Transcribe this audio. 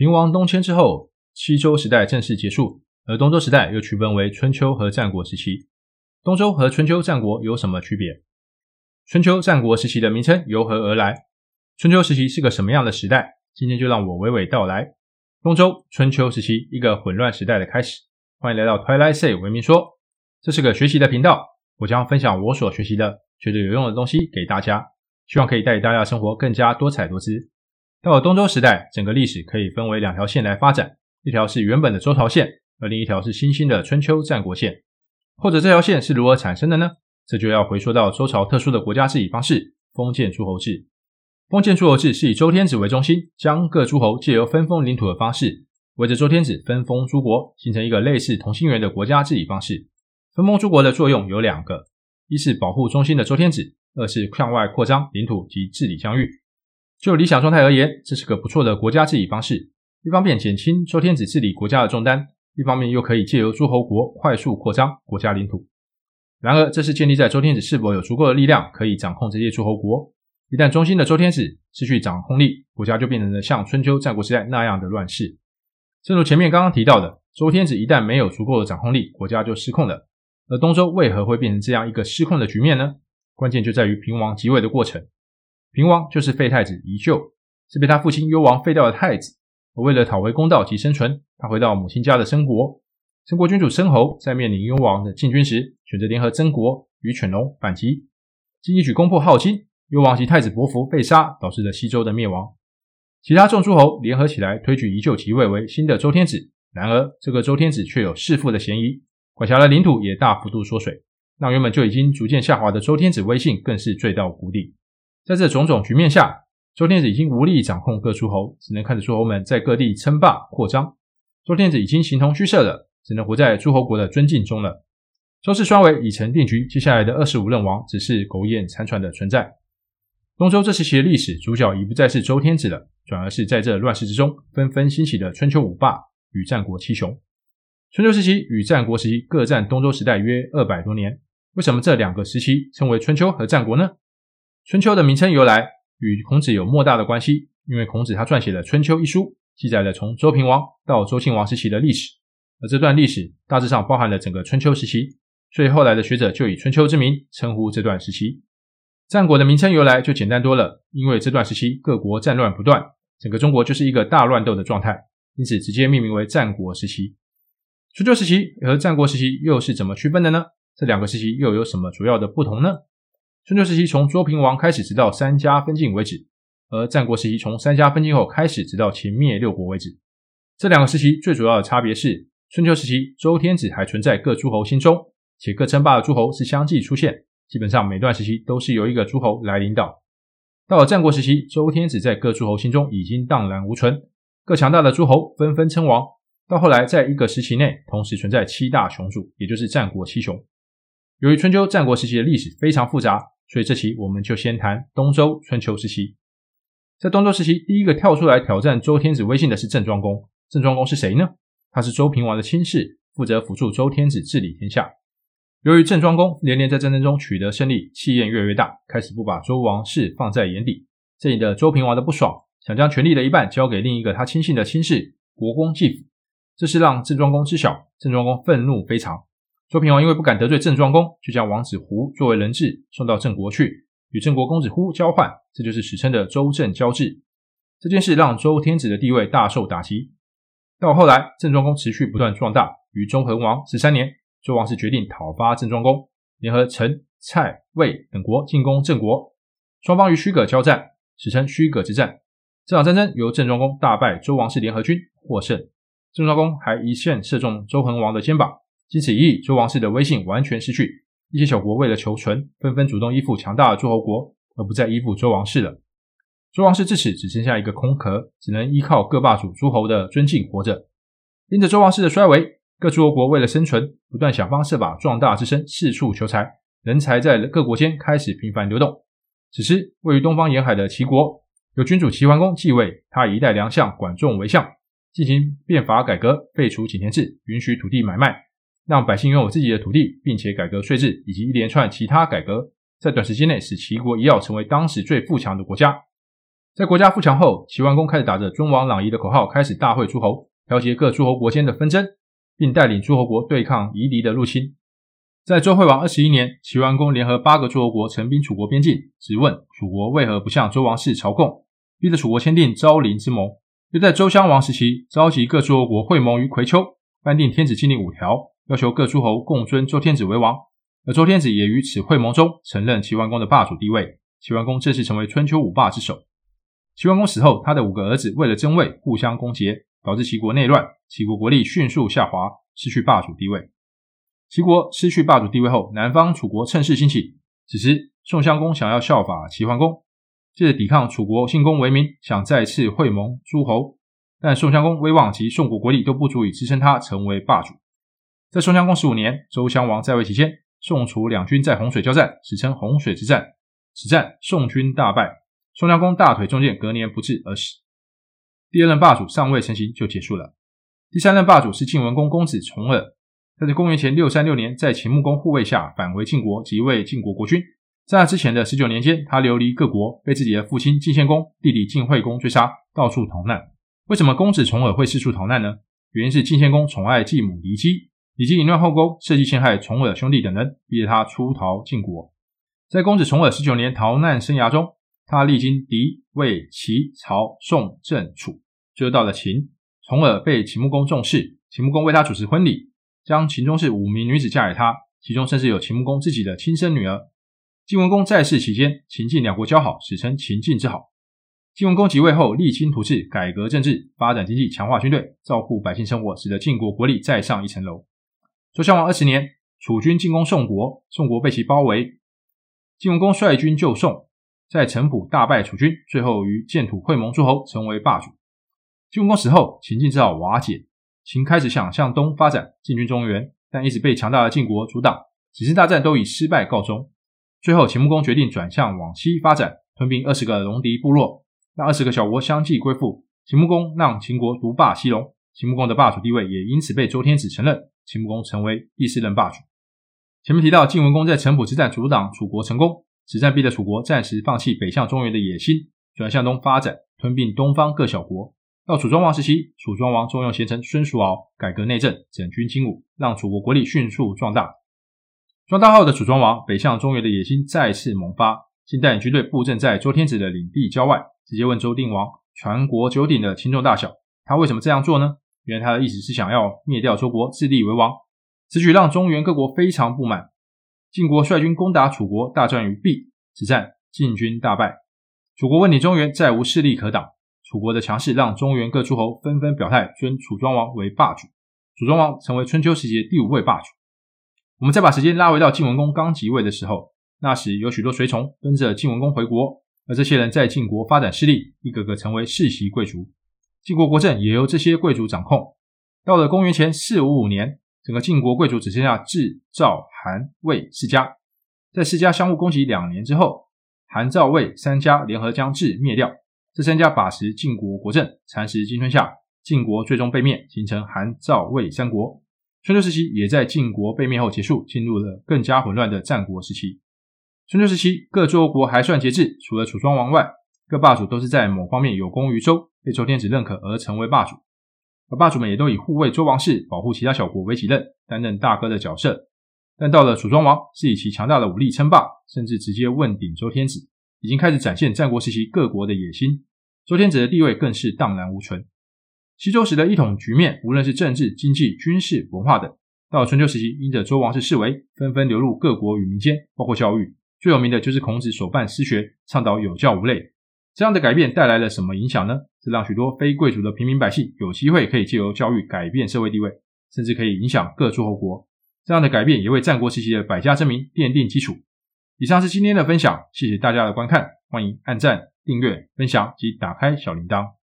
平王东迁之后，西周时代正式结束，而东周时代又区分为春秋和战国时期。东周和春秋战国有什么区别？春秋战国时期的名称由何而来？春秋时期是个什么样的时代？今天就让我娓娓道来。东周春秋时期，一个混乱时代的开始。欢迎来到 Twilight Say 文明说，这是个学习的频道，我将分享我所学习的觉得有用的东西给大家，希望可以带给大家生活更加多彩多姿。到了东周时代，整个历史可以分为两条线来发展，一条是原本的周朝线，而另一条是新兴的春秋战国线。或者这条线是如何产生的呢？这就要回溯到周朝特殊的国家治理方式——封建诸侯制。封建诸侯制是以周天子为中心，将各诸侯借由分封领土的方式，围着周天子分封诸国，形成一个类似同心圆的国家治理方式。分封诸国的作用有两个：一是保护中心的周天子，二是向外扩张领土及治理疆域。就理想状态而言，这是个不错的国家治理方式。一方面减轻周天子治理国家的重担，一方面又可以借由诸侯国快速扩张国家领土。然而，这是建立在周天子是否有足够的力量可以掌控这些诸侯国。一旦中心的周天子失去掌控力，国家就变成了像春秋战国时代那样的乱世。正如前面刚刚提到的，周天子一旦没有足够的掌控力，国家就失控了。而东周为何会变成这样一个失控的局面呢？关键就在于平王即位的过程。平王就是废太子宜臼，是被他父亲幽王废掉的太子。而为了讨回公道及生存，他回到母亲家的申国。申国君主申侯在面临幽王的进军时，选择联合曾国与犬戎反击，经一举攻破镐京。幽王及太子伯服被杀，导致了西周的灭亡。其他众诸侯联合起来推举宜臼即位为新的周天子。然而，这个周天子却有弑父的嫌疑，管辖的领土也大幅度缩水，让原本就已经逐渐下滑的周天子威信更是坠到谷底。在这种种局面下，周天子已经无力掌控各诸侯，只能看着诸侯们在各地称霸扩张。周天子已经形同虚设了，只能活在诸侯国的尊敬中了。周室双维已成定局，接下来的二十五任王只是苟延残喘的存在。东周这时期的历史主角已不再是周天子了，转而是在这乱世之中纷纷兴起的春秋五霸与战国七雄。春秋时期与战国时期各占东周时代约二百多年。为什么这两个时期称为春秋和战国呢？春秋的名称由来与孔子有莫大的关系，因为孔子他撰写了《春秋》一书，记载了从周平王到周庆王时期的历史，而这段历史大致上包含了整个春秋时期，所以后来的学者就以春秋之名称呼这段时期。战国的名称由来就简单多了，因为这段时期各国战乱不断，整个中国就是一个大乱斗的状态，因此直接命名为战国时期。春秋时期和战国时期又是怎么区分的呢？这两个时期又有什么主要的不同呢？春秋时期从周平王开始，直到三家分晋为止；而战国时期从三家分晋后开始，直到秦灭六国为止。这两个时期最主要的差别是，春秋时期周天子还存在各诸侯心中，且各称霸的诸侯是相继出现。基本上每段时期都是由一个诸侯来领导。到了战国时期，周天子在各诸侯心中已经荡然无存，各强大的诸侯纷纷称王。到后来，在一个时期内同时存在七大雄主，也就是战国七雄。由于春秋战国时期的历史非常复杂，所以这期我们就先谈东周春秋时期。在东周时期，第一个跳出来挑战周天子威信的是郑庄公。郑庄公是谁呢？他是周平王的亲事，负责辅助周天子治理天下。由于郑庄公连连在战争中取得胜利，气焰越来越大，开始不把周王室放在眼里。这里的周平王的不爽，想将权力的一半交给另一个他亲信的亲事国公季父。这是让郑庄公知晓，郑庄公愤怒非常。周平王因为不敢得罪郑庄公，就将王子胡作为人质送到郑国去，与郑国公子忽交换，这就是史称的周郑交质。这件事让周天子的地位大受打击。到后来，郑庄公持续不断壮大，于周桓王十三年。周王室决定讨伐郑庄公，联合陈、蔡、魏等国进攻郑国。双方于须葛交战，史称须葛之战。这场战争由郑庄公大败周王室联合军，获胜。郑庄公还一箭射中周桓王的肩膀，经此一役，周王室的威信完全失去。一些小国为了求存，纷纷主动依附强大的诸侯国，而不再依附周王室了。周王室至此只剩下一个空壳，只能依靠各霸主诸侯的尊敬活着。因着周王室的衰微，各诸侯国为了生存，不断想方设法壮大自身，四处求财，人才在各国间开始频繁流动。此时，位于东方沿海的齐国由君主齐桓公继位，他以一代良相管仲为相，进行变法改革，废除井田制，允许土地买卖，让百姓拥有自己的土地，并且改革税制以及一连串其他改革，在短时间内使齐国一跃成为当时最富强的国家。在国家富强后，齐桓公开始打着尊王攘夷的口号，开始大会诸侯，调节各诸侯国间的纷争，并带领诸侯国对抗夷狄的入侵。在周惠王二十一年，齐桓公联合八个诸侯国陈兵楚国边境，质问楚国为何不向周王室朝贡，逼着楚国签订昭陵之盟。又在周襄王时期，召集各诸侯国会盟于葵丘，颁定天子禁令五条，要求各诸侯共尊周天子为王。而周天子也于此会盟中承认齐桓公的霸主地位，齐桓公正式成为春秋五霸之首。齐桓公死后，他的五个儿子为了争位，互相攻訐，导致齐国内乱，齐国国力迅速下滑，失去霸主地位。齐国失去霸主地位后，南方楚国趁势兴起。此时，宋襄公想要效法齐桓公，借着抵抗楚国信公为名，想再次会盟诸侯。但宋襄公威望及宋国国力都不足以支撑他成为霸主。在宋襄公十五年，周襄王在位期间，宋楚两军在洪水交战，史称洪水之战。此战，宋军大败。宋襄公大腿中箭，隔年不治而死。第二任霸主尚未成型就结束了。第三任霸主是晋文公公子重耳，他在公元前六三六年，在秦穆公护卫下返回晋国，即位晋国国君。在那之前的十九年间，他流离各国，被自己的父亲晋献公、弟弟晋惠公追杀，到处逃难。为什么公子重耳会四处逃难呢？原因是晋献公宠爱继母骊姬，以及淫乱后宫，设计陷害重耳兄弟等人，逼着他出逃晋国。在公子重耳十九年逃难生涯中，他历经狄、魏、齐、曹、宋、郑、楚，最后到了秦。重耳被秦穆公重视，秦穆公为他主持婚礼，将秦中室五名女子嫁给他，其中甚至有秦穆公自己的亲生女儿。晋文公在世期间，秦晋两国交好，史称秦晋之好。晋文公即位后，励精图治，改革政治，发展经济，强化军队，照顾百姓生活，使得晋国国力再上一层楼。周襄王二十年，楚军进攻宋国，宋国被其包围，晋文公率军救宋。在城濮大败楚军，最后与建土会盟诸侯，成为霸主。晋文公死后，秦晋之好瓦解，秦开始想向东发展，进军中原，但一直被强大的晋国阻挡，几次大战都以失败告终。最后，秦穆公决定转向往西发展，吞并二十个戎狄部落，让二十个小国相继归附。秦穆公让秦国独霸西戎，秦穆公的霸主地位也因此被周天子承认，秦穆公成为第四任霸主。前面提到，晋文公在城濮之战阻挡楚国成功。此战逼得楚国暂时放弃北向中原的野心，转向东发展，吞并东方各小国。到楚庄王时期，楚庄王重用贤臣孙叔敖，改革内政，整军经武，让楚国国力迅速壮大。壮大后的楚庄王，北向中原的野心再次萌发，竟带领军队布阵在周天子的领地郊外，直接问周定王传国九鼎的轻重大小。他为什么这样做呢？原来他的意思是想要灭掉周国，自立为王。此举让中原各国非常不满。晋国率军攻打楚国，大战于毕。此战晋军大败，楚国问鼎中原，再无势力可挡。楚国的强势让中原各诸侯纷纷表态，尊楚庄王为霸主。楚庄王成为春秋时节第五位霸主。我们再把时间拉回到晋文公刚即位的时候，那时有许多随从跟着晋文公回国，而这些人在晋国发展势力，一个个成为世袭贵族。晋国国政也由这些贵族掌控。到了公元前四五五年。整个晋国贵族只剩下智、赵、韩、魏四家，在四家相互攻击两年之后，韩、赵、魏三家联合将智灭掉。这三家把持晋国国政，蚕食荆吞下，晋国最终被灭，形成韩、赵、魏三国。春秋时期也在晋国被灭后结束，进入了更加混乱的战国时期。春秋时期各诸侯国还算节制，除了楚庄王外，各霸主都是在某方面有功于周，被周天子认可而成为霸主。而霸主们也都以护卫周王室、保护其他小国为己任，担任大哥的角色。但到了楚庄王，是以其强大的武力称霸，甚至直接问鼎周天子，已经开始展现战国时期各国的野心。周天子的地位更是荡然无存。西周时的一统局面，无论是政治、经济、军事、文化等，到了春秋时期，因着周王室式微，纷纷流入各国与民间，包括教育。最有名的就是孔子所办私学，倡导有教无类。这样的改变带来了什么影响呢？是让许多非贵族的平民百姓有机会可以借由教育改变社会地位，甚至可以影响各诸侯国。这样的改变也为战国时期的百家争鸣奠定基础。以上是今天的分享，谢谢大家的观看，欢迎按赞、订阅、分享及打开小铃铛。